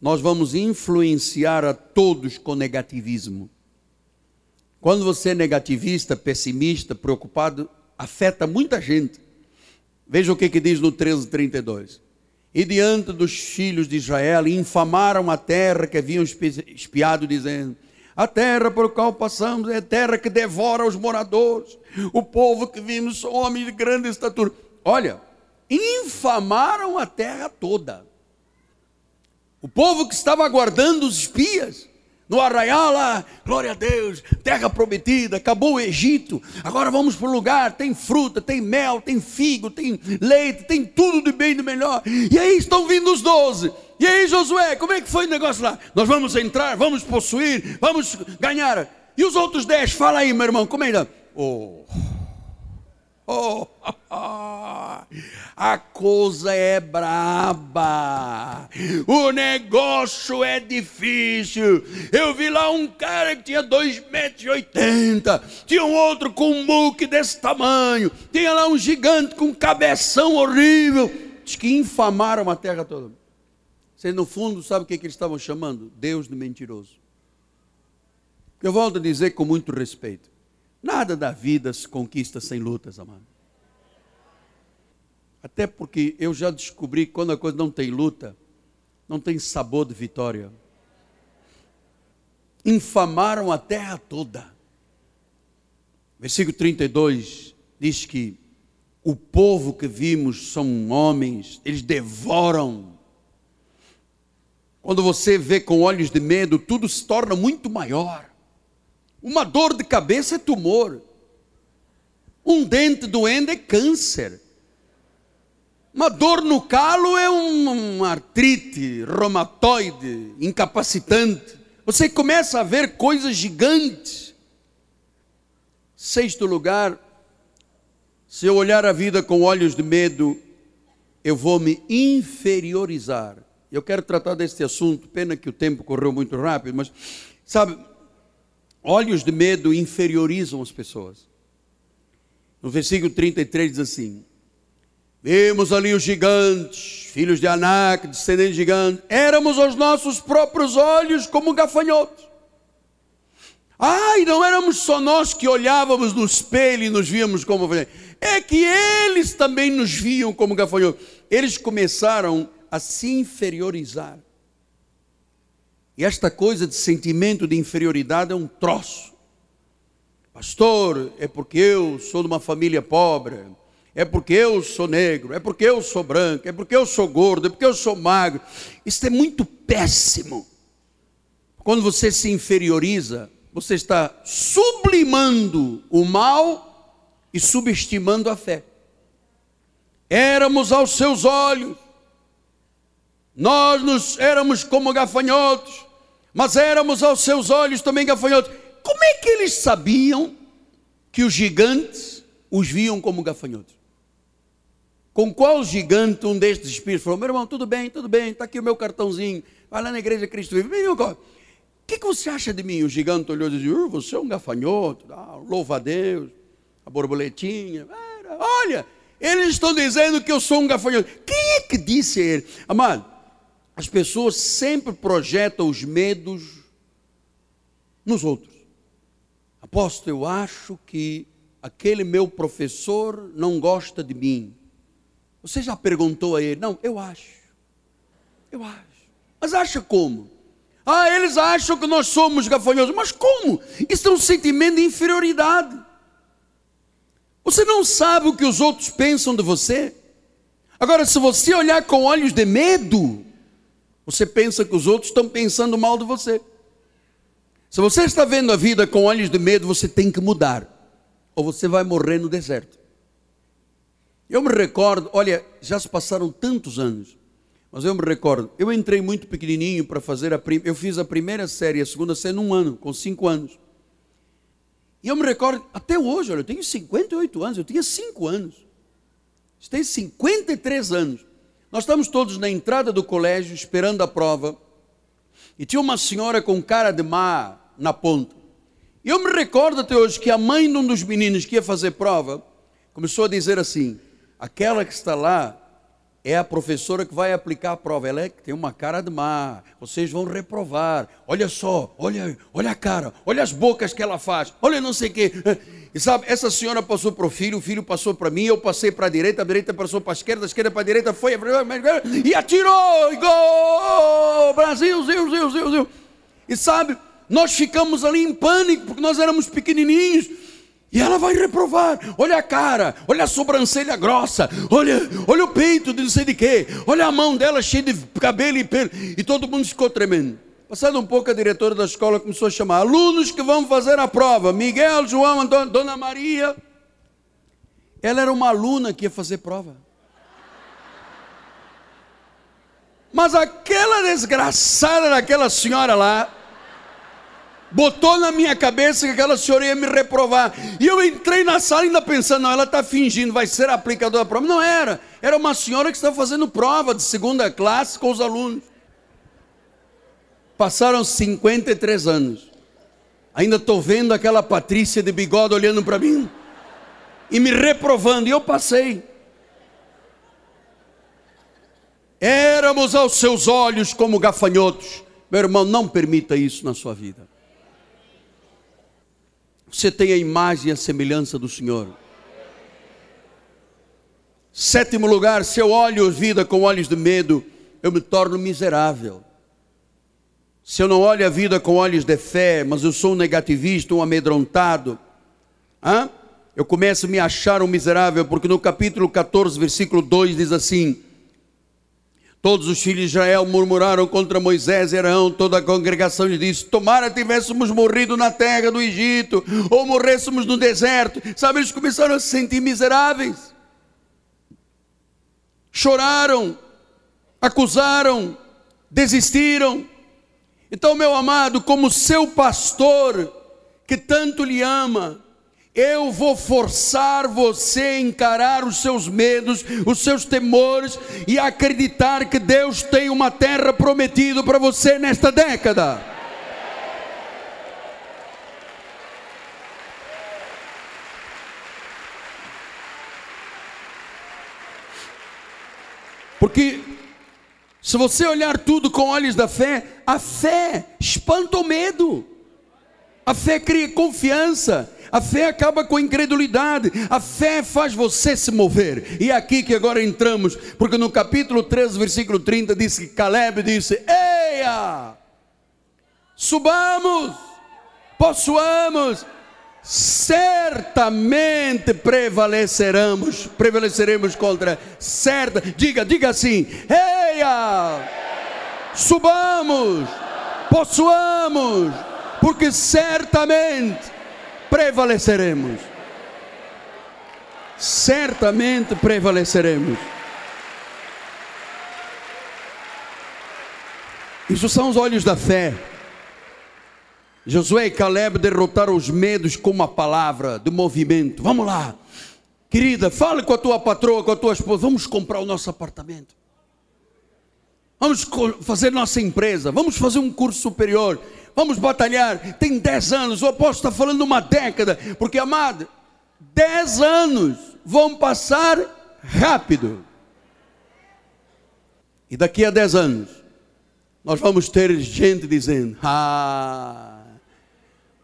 nós vamos influenciar a todos com negativismo. Quando você é negativista, pessimista, preocupado, afeta muita gente. Veja o que, que diz no 13:32. E diante dos filhos de Israel infamaram a terra que haviam espiado, dizendo: A terra por qual passamos é terra que devora os moradores. O povo que vimos homens de grande estatura. Olha, infamaram a terra toda. O povo que estava aguardando os espias no arraial lá, glória a Deus, terra prometida, acabou o Egito, agora vamos para o lugar, tem fruta, tem mel, tem figo, tem leite, tem tudo de bem e de melhor. E aí estão vindo os doze. E aí, Josué, como é que foi o negócio lá? Nós vamos entrar, vamos possuir, vamos ganhar. E os outros dez, fala aí, meu irmão, como é que Oh. Oh, a coisa é braba, o negócio é difícil. Eu vi lá um cara que tinha dois metros oitenta, tinha um outro com um muque desse tamanho, tinha lá um gigante com um cabeção horrível. Diz que infamaram a terra toda. Você no fundo sabe o que, que eles estavam chamando? Deus de mentiroso. Eu volto a dizer com muito respeito. Nada da vida se conquista sem lutas, amado. Até porque eu já descobri que quando a coisa não tem luta, não tem sabor de vitória. Infamaram a terra toda. Versículo 32 diz que o povo que vimos são homens, eles devoram. Quando você vê com olhos de medo, tudo se torna muito maior. Uma dor de cabeça é tumor. Um dente doendo é câncer. Uma dor no calo é um, uma artrite reumatoide, incapacitante. Você começa a ver coisas gigantes. Sexto lugar, se eu olhar a vida com olhos de medo, eu vou me inferiorizar. Eu quero tratar deste assunto, pena que o tempo correu muito rápido, mas sabe, olhos de medo inferiorizam as pessoas. No versículo 33 diz assim: Vimos ali os gigantes, filhos de Anak, descendentes de gigantes. Éramos aos nossos próprios olhos como gafanhotos. Ai, não éramos só nós que olhávamos no espelho e nos víamos como É que eles também nos viam como gafanhotos. Eles começaram a se inferiorizar. E esta coisa de sentimento de inferioridade é um troço. Pastor, é porque eu sou de uma família pobre é porque eu sou negro, é porque eu sou branco, é porque eu sou gordo, é porque eu sou magro. Isso é muito péssimo. Quando você se inferioriza, você está sublimando o mal e subestimando a fé. Éramos aos seus olhos, nós nos éramos como gafanhotos, mas éramos aos seus olhos também gafanhotos. Como é que eles sabiam que os gigantes os viam como gafanhotos? Com qual gigante um destes espíritos falou: Meu irmão, tudo bem, tudo bem, está aqui o meu cartãozinho, vai lá na igreja Cristo Vive. O que, que você acha de mim? O gigante olhou e disse: uh, Você é um gafanhoto, ah, louva a Deus, a borboletinha. Olha, eles estão dizendo que eu sou um gafanhoto. Quem é que disse a ele? Amado, as pessoas sempre projetam os medos nos outros. Aposto, eu acho que aquele meu professor não gosta de mim. Você já perguntou a ele? Não, eu acho. Eu acho. Mas acha como? Ah, eles acham que nós somos gafanhotos. Mas como? Isso é um sentimento de inferioridade. Você não sabe o que os outros pensam de você. Agora, se você olhar com olhos de medo, você pensa que os outros estão pensando mal de você. Se você está vendo a vida com olhos de medo, você tem que mudar, ou você vai morrer no deserto. Eu me recordo, olha, já se passaram tantos anos, mas eu me recordo, eu entrei muito pequenininho para fazer a primeira, eu fiz a primeira série a segunda série num ano, com cinco anos. E eu me recordo, até hoje, olha, eu tenho 58 anos, eu tinha cinco anos. Tenho 53 anos. Nós estamos todos na entrada do colégio, esperando a prova, e tinha uma senhora com cara de má na ponta. E eu me recordo até hoje que a mãe de um dos meninos que ia fazer prova começou a dizer assim: Aquela que está lá é a professora que vai aplicar a prova. Ela é, tem uma cara de má. Vocês vão reprovar. Olha só, olha, olha a cara, olha as bocas que ela faz. Olha não sei o quê. E sabe, essa senhora passou para o filho, o filho passou para mim, eu passei para a direita, a direita passou para a esquerda, a esquerda para a direita, foi e atirou, e gol! Brasil, Zil, Zil, Zil, Zil. E sabe, nós ficamos ali em pânico, porque nós éramos pequenininhos. E ela vai reprovar. Olha a cara, olha a sobrancelha grossa, olha, olha o peito de não sei de quê, olha a mão dela cheia de cabelo e pelo. E todo mundo ficou tremendo. Passado um pouco, a diretora da escola começou a chamar alunos que vão fazer a prova. Miguel, João, Antônio, Dona Maria. Ela era uma aluna que ia fazer prova. Mas aquela desgraçada daquela senhora lá, botou na minha cabeça que aquela senhora ia me reprovar. E eu entrei na sala ainda pensando, não, ela está fingindo, vai ser aplicadora da prova. Não era, era uma senhora que estava fazendo prova de segunda classe com os alunos. Passaram 53 anos. Ainda estou vendo aquela Patrícia de bigode olhando para mim e me reprovando, e eu passei. Éramos aos seus olhos como gafanhotos. Meu irmão, não permita isso na sua vida. Você tem a imagem e a semelhança do Senhor. Sétimo lugar, se eu olho vida com olhos de medo, eu me torno miserável. Se eu não olho a vida com olhos de fé, mas eu sou um negativista, um amedrontado, hein? eu começo a me achar um miserável, porque no capítulo 14, versículo 2 diz assim: Todos os filhos de Israel murmuraram contra Moisés e Arão, toda a congregação lhe disse: Tomara tivéssemos morrido na terra do Egito, ou morrêssemos no deserto. Sabe, eles começaram a se sentir miseráveis. Choraram, acusaram, desistiram. Então, meu amado, como seu pastor, que tanto lhe ama, eu vou forçar você a encarar os seus medos, os seus temores e acreditar que Deus tem uma terra prometida para você nesta década. Porque se você olhar tudo com olhos da fé, a fé espanta o medo. A fé cria confiança, a fé acaba com a incredulidade, a fé faz você se mover. E é aqui que agora entramos, porque no capítulo 13, versículo 30, diz que Caleb disse: Eia, subamos, possuamos, certamente prevaleceremos, prevaleceremos contra certa. Diga, diga assim: Eia, subamos, possuamos porque certamente prevaleceremos. Certamente prevaleceremos. Isso são os olhos da fé. Josué e Caleb derrotaram os medos com uma palavra de movimento. Vamos lá, querida, fale com a tua patroa, com a tua esposa. Vamos comprar o nosso apartamento. Vamos fazer nossa empresa. Vamos fazer um curso superior vamos batalhar. Tem dez anos, o apóstolo está falando uma década, porque amado, dez anos vão passar rápido. E daqui a dez anos, nós vamos ter gente dizendo: Ah,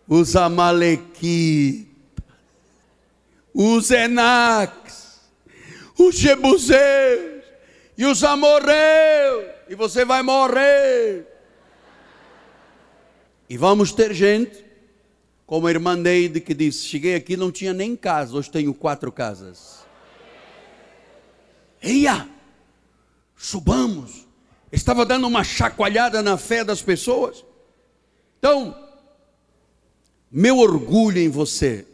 os Amalequitas, os Enacs, os Jebuseus e os Amorreus, e você vai morrer. E vamos ter gente, como a irmã Neide que disse: Cheguei aqui não tinha nem casa, hoje tenho quatro casas. Eia, subamos. Estava dando uma chacoalhada na fé das pessoas. Então, meu orgulho em você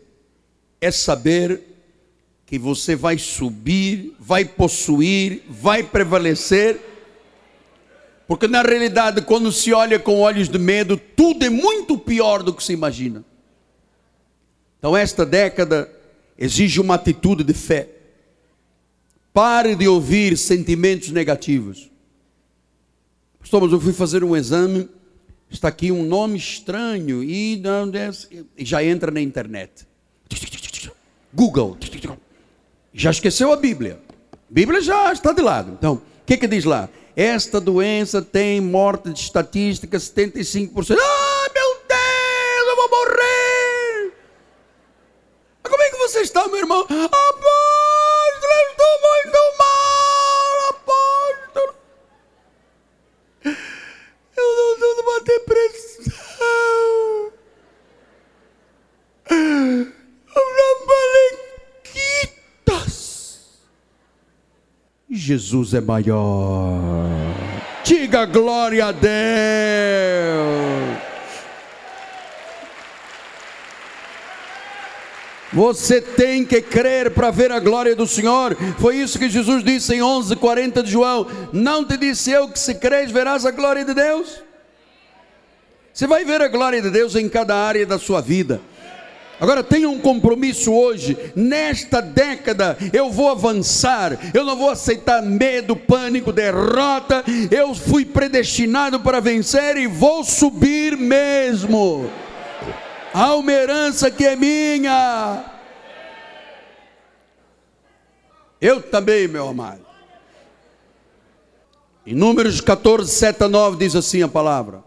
é saber que você vai subir, vai possuir, vai prevalecer porque na realidade, quando se olha com olhos de medo, tudo é muito pior do que se imagina. Então, esta década exige uma atitude de fé. Pare de ouvir sentimentos negativos. Pastor, mas eu fui fazer um exame, está aqui um nome estranho e já entra na internet. Google. Já esqueceu a Bíblia. Bíblia já está de lado. Então, o que, que diz lá? esta doença tem morte de estatística 75%. Ah, meu Deus, eu vou morrer! meu irmão. Apóstolo, eu estou muito mal, apóstolo. Eu não estou numa depressão. Palequitas. Jesus é maior. Diga glória a Deus. Você tem que crer para ver a glória do Senhor. Foi isso que Jesus disse em 11:40 de João. Não te disse eu que se crês verás a glória de Deus? Você vai ver a glória de Deus em cada área da sua vida. Agora tenha um compromisso hoje, nesta década eu vou avançar, eu não vou aceitar medo, pânico, derrota, eu fui predestinado para vencer e vou subir mesmo. Há uma herança que é minha. Eu também, meu amado. Em Números 14, 7 a 9 diz assim a palavra.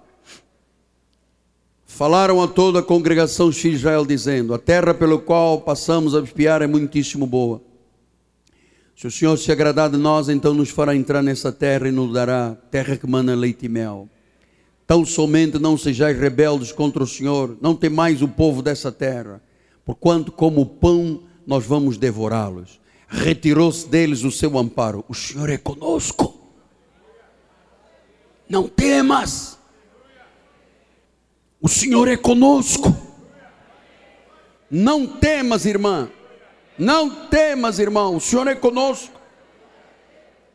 Falaram a toda a congregação de Israel, dizendo: A terra pelo qual passamos a espiar é muitíssimo boa. Se o Senhor se agradar de nós, então nos fará entrar nessa terra e nos dará terra que mana leite e mel. Tão somente não sejais rebeldes contra o Senhor, não temais o povo dessa terra, porquanto como pão nós vamos devorá-los. Retirou-se deles o seu amparo. O Senhor é conosco. Não temas. O Senhor é conosco. Não temas, irmã. Não temas, irmão. O Senhor é conosco.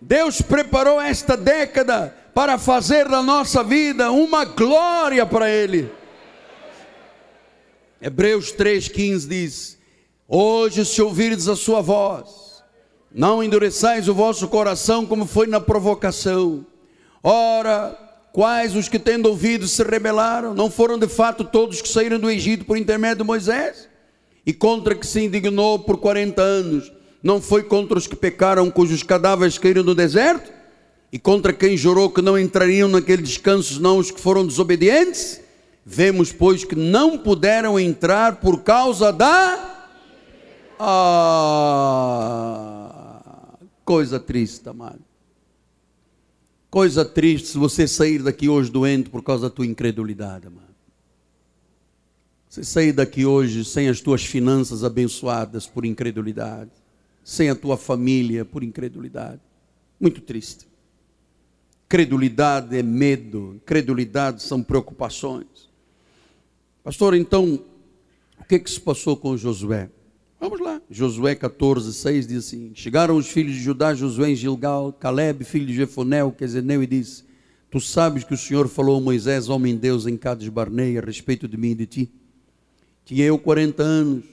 Deus preparou esta década para fazer da nossa vida uma glória para Ele. Hebreus 3,15 diz: Hoje, se ouvirdes a sua voz, não endureçais o vosso coração como foi na provocação. Ora, Quais os que tendo ouvido se rebelaram? Não foram de fato todos que saíram do Egito por intermédio de Moisés? E contra que se indignou por 40 anos? Não foi contra os que pecaram, cujos cadáveres caíram no deserto? E contra quem jurou que não entrariam naquele descanso, não os que foram desobedientes? Vemos, pois, que não puderam entrar por causa da. Ah, coisa triste, amado. Coisa triste se você sair daqui hoje doente por causa da tua incredulidade, mano. Você sair daqui hoje sem as tuas finanças abençoadas por incredulidade, sem a tua família por incredulidade. Muito triste. Credulidade é medo, credulidade são preocupações. Pastor, então, o que, que se passou com Josué? Vamos lá. Josué 14, 6 diz assim: Chegaram os filhos de Judá, Josué em Gilgal, Caleb, filho de Jefonel, Quezeneu, e disse: Tu sabes que o Senhor falou a Moisés, homem Deus, em Cades Barnei, a respeito de mim e de ti. Tinha eu 40 anos,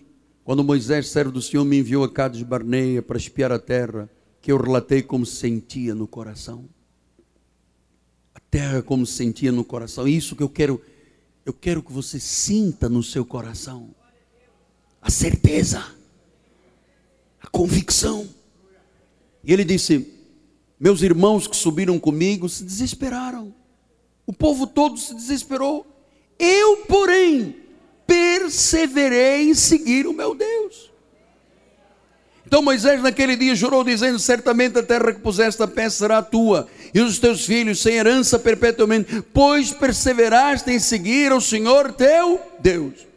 quando Moisés, servo do Senhor, me enviou a Cades Barneia para espiar a terra, que eu relatei como sentia no coração. A terra como sentia no coração. Isso que eu quero, eu quero que você sinta no seu coração. A certeza convicção. E ele disse: Meus irmãos que subiram comigo se desesperaram. O povo todo se desesperou. Eu, porém, perseverei em seguir o meu Deus. Então Moisés naquele dia jurou, dizendo: Certamente a terra que puseste a pé será tua, e os teus filhos sem herança perpetuamente, pois perseveraste em seguir o Senhor teu Deus.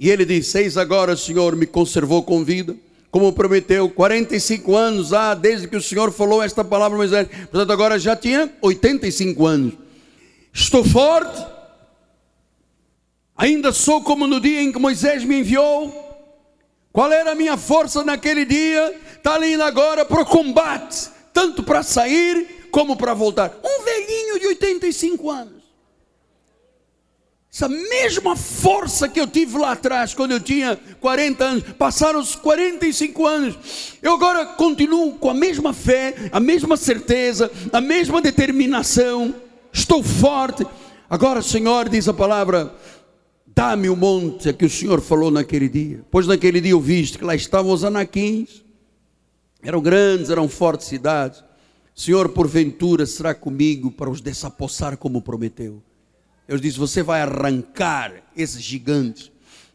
E ele disse: Eis agora, Senhor me conservou com vida como prometeu, 45 anos há desde que o Senhor falou esta palavra Moisés. Portanto, agora já tinha 85 anos. Estou forte, ainda sou como no dia em que Moisés me enviou. Qual era a minha força naquele dia? Está indo agora para o combate, tanto para sair como para voltar. Um velhinho de 85 anos. Essa mesma força que eu tive lá atrás, quando eu tinha 40 anos, passaram os 45 anos. Eu agora continuo com a mesma fé, a mesma certeza, a mesma determinação. Estou forte. Agora, Senhor, diz a palavra: dá-me o monte que o Senhor falou naquele dia. Pois naquele dia eu viste que lá estavam os anaquins. Eram grandes, eram fortes cidades. Senhor, porventura será comigo para os desapossar como prometeu. Deus disse: Você vai arrancar esses gigantes.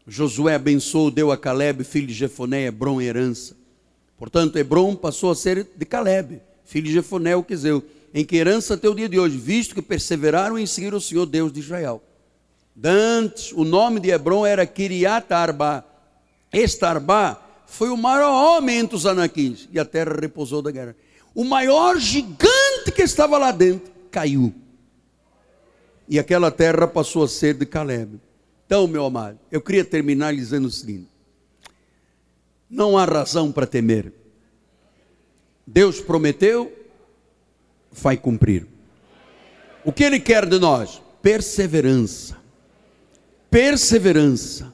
Josué abençoou, deu a Caleb, filho de Jefoné, Hebron herança. Portanto, Hebron passou a ser de Caleb, filho de Jefoné, o Quizeu, em que herança até o dia de hoje, visto que perseveraram em seguir o Senhor Deus de Israel. Dantes, o nome de Hebron era Kiriat Arba. Este Arba foi o maior homem entre os anaquins, e a terra repousou da guerra. O maior gigante que estava lá dentro caiu. E aquela terra passou a ser de Caleb. Então, meu amado, eu queria terminar dizendo o seguinte: não há razão para temer. Deus prometeu, vai cumprir. O que Ele quer de nós? Perseverança. Perseverança.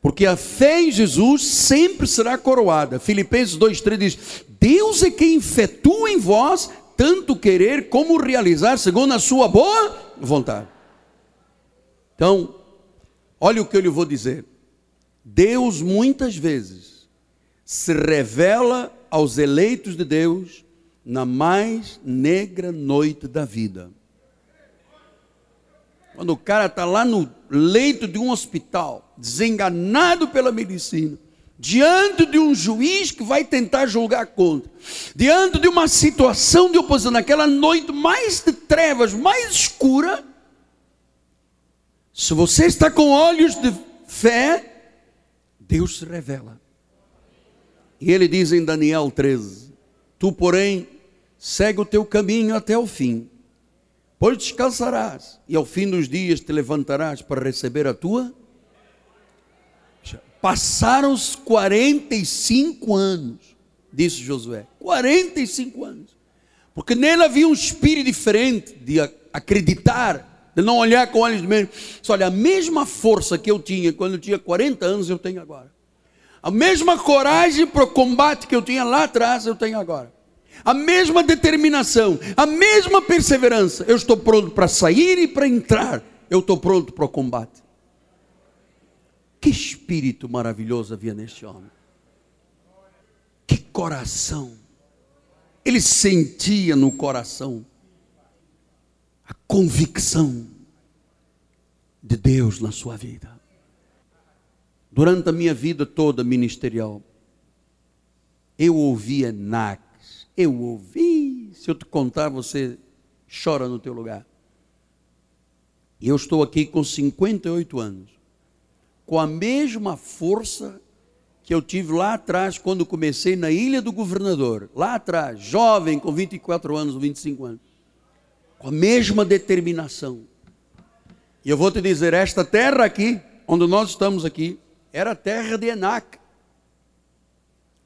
Porque a fé em Jesus sempre será coroada. Filipenses 2,3 diz: Deus é quem efetua em vós tanto querer como realizar, segundo a sua boa vontade. Então, Olha o que eu lhe vou dizer. Deus muitas vezes se revela aos eleitos de Deus na mais negra noite da vida. Quando o cara está lá no leito de um hospital, desenganado pela medicina, diante de um juiz que vai tentar julgar contra, diante de uma situação de oposição, naquela noite mais de trevas, mais escura, se você está com olhos de fé, Deus se revela. E ele diz em Daniel 13: Tu, porém, segue o teu caminho até o fim, pois descansarás, e ao fim dos dias te levantarás para receber a tua. Passaram os 45 anos, disse Josué. 45 anos. Porque nele havia um espírito diferente de acreditar de não olhar com olhos de medo. Olha, a mesma força que eu tinha quando eu tinha 40 anos, eu tenho agora. A mesma coragem para o combate que eu tinha lá atrás, eu tenho agora. A mesma determinação, a mesma perseverança. Eu estou pronto para sair e para entrar. Eu estou pronto para o combate. Que espírito maravilhoso havia neste homem. Que coração. Ele sentia no coração a convicção de Deus na sua vida. Durante a minha vida toda ministerial, eu ouvi Enax, eu ouvi, se eu te contar, você chora no teu lugar. E eu estou aqui com 58 anos, com a mesma força que eu tive lá atrás, quando comecei na Ilha do Governador, lá atrás, jovem, com 24 anos, 25 anos com a mesma determinação. E eu vou te dizer: esta terra aqui, onde nós estamos aqui, era a terra de Enac.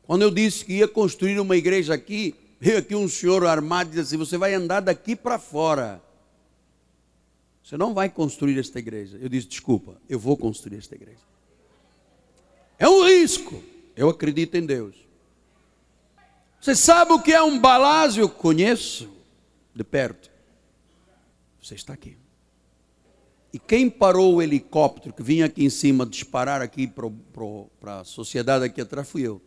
Quando eu disse que ia construir uma igreja aqui, veio aqui um senhor armado e disse assim: Você vai andar daqui para fora. Você não vai construir esta igreja. Eu disse: Desculpa, eu vou construir esta igreja. É um risco. Eu acredito em Deus. Você sabe o que é um balásio? Conheço de perto. Você está aqui. E quem parou o helicóptero que vinha aqui em cima disparar aqui para a sociedade aqui atrás fui eu.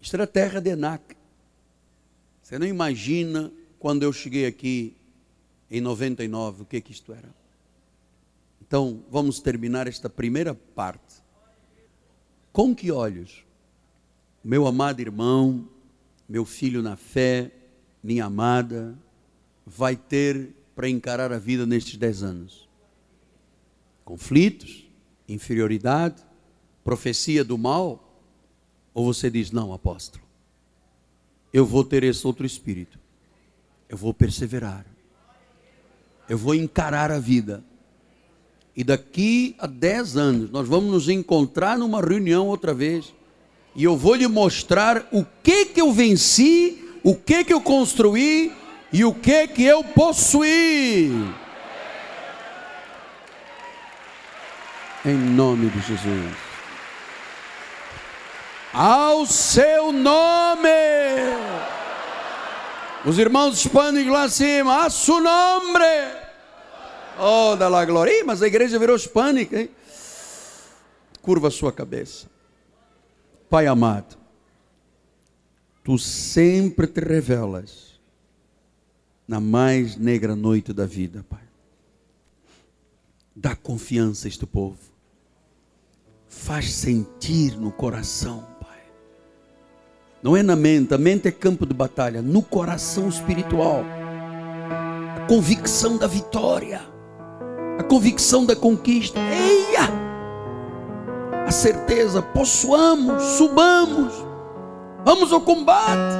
Isto era terra de Enac. Você não imagina quando eu cheguei aqui em 99 o que, que isto era. Então, vamos terminar esta primeira parte. Com que olhos? Meu amado irmão, meu filho na fé, minha amada, vai ter para encarar a vida nestes dez anos? Conflitos, inferioridade, profecia do mal? Ou você diz, não, apóstolo, eu vou ter esse outro espírito, eu vou perseverar, eu vou encarar a vida. E daqui a dez anos, nós vamos nos encontrar numa reunião outra vez. E eu vou lhe mostrar o que que eu venci, o que que eu construí e o que que eu possuí. Em nome de Jesus. Ao seu nome. Os irmãos hispânicos lá acima, a su nome. Oh, da la glória. Mas a igreja virou hispânica, hein? Curva a sua cabeça. Pai amado, tu sempre te revelas na mais negra noite da vida, Pai. Dá confiança a este povo. faz sentir no coração. Não é na mente, a mente é campo de batalha, no coração espiritual. A convicção da vitória, a convicção da conquista. Eia! A certeza, possuamos, subamos, vamos ao combate.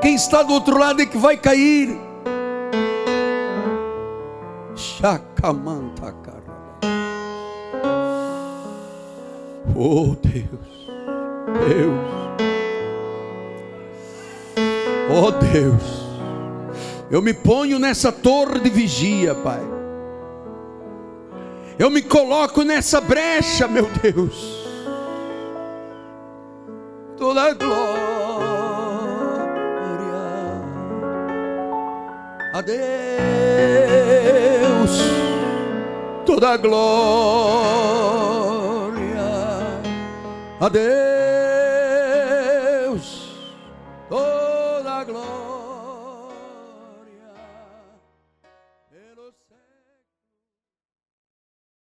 Quem está do outro lado é que vai cair. Chacamanta Oh Deus, Deus, oh Deus, eu me ponho nessa torre de vigia, Pai. Eu me coloco nessa brecha, meu Deus. Toda glória a Deus, toda glória a Deus